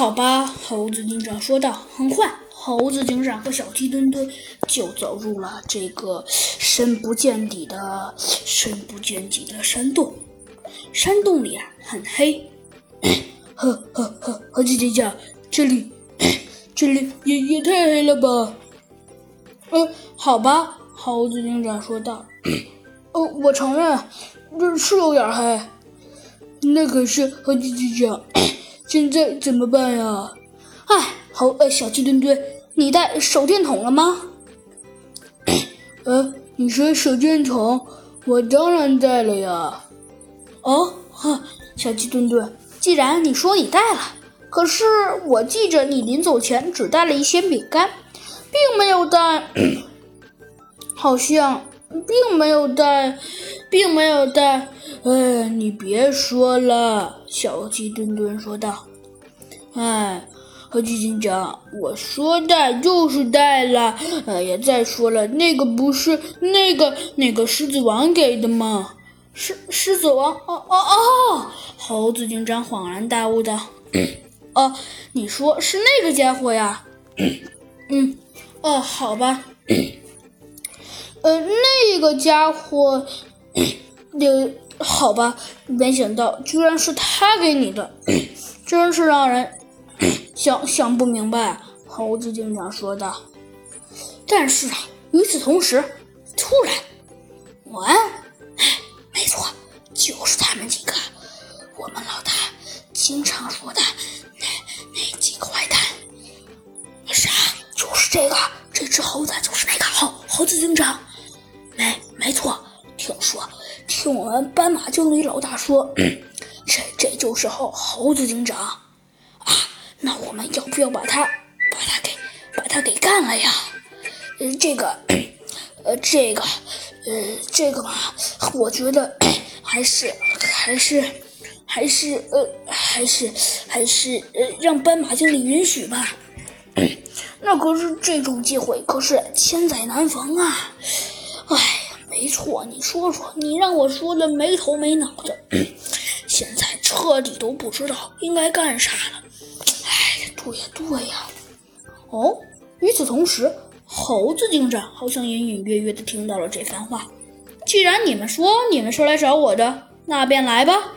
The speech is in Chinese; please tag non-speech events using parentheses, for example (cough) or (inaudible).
好吧，猴子警长说道。很快，猴子警长和小鸡墩墩就走入了这个深不见底的、深不见底的山洞。山洞里啊，很黑。呵 (coughs) 呵呵，猴子警长，这里，(coughs) 这里也也太黑了吧？呃，好吧，猴子警长说道。哦，(coughs) 我承认，这是有点黑。那可是猴子警长。现在怎么办呀？哎，好呃，小鸡墩墩，你带手电筒了吗？(coughs) 呃，你说手电筒，我当然带了呀。哦，呵，小鸡墩墩，既然你说你带了，可是我记着你临走前只带了一些饼干，并没有带，(coughs) 好像并没有带，并没有带。哎，你别说了，小鸡墩墩说道。哎，猴子警长，我说带就是带了。哎呀，再说了，那个不是那个那个狮子王给的吗？狮狮子王？哦哦哦！猴子警长恍然大悟道：“哦，你说是那个家伙呀？嗯，哦，好吧。呃，那个家伙，呃。”好吧，没想到居然是他给你的，真是让人想想不明白。猴子警长说道。但是啊，与此同时，突然，喂，没错，就是他们几个，我们老大经常说的那那几个坏蛋。啥？就是这个，这只猴子就是那个猴猴子警长。听我们斑马经理老大说，(clears throat) 这这就是猴猴子警长啊！那我们要不要把他把他给把他给干了呀？呃，这个，(clears throat) 呃，这个，呃，这个嘛，我觉得 (clears throat) 还是还是还是呃还是还是呃让斑马经理允许吧。那可是这种机会可是千载难逢啊！哎。没错，你说说，你让我说的没头没脑的，现在彻底都不知道应该干啥了。哎，对呀对呀。哦，与此同时，猴子警长好像隐隐约约的听到了这番话。既然你们说你们是来找我的，那便来吧。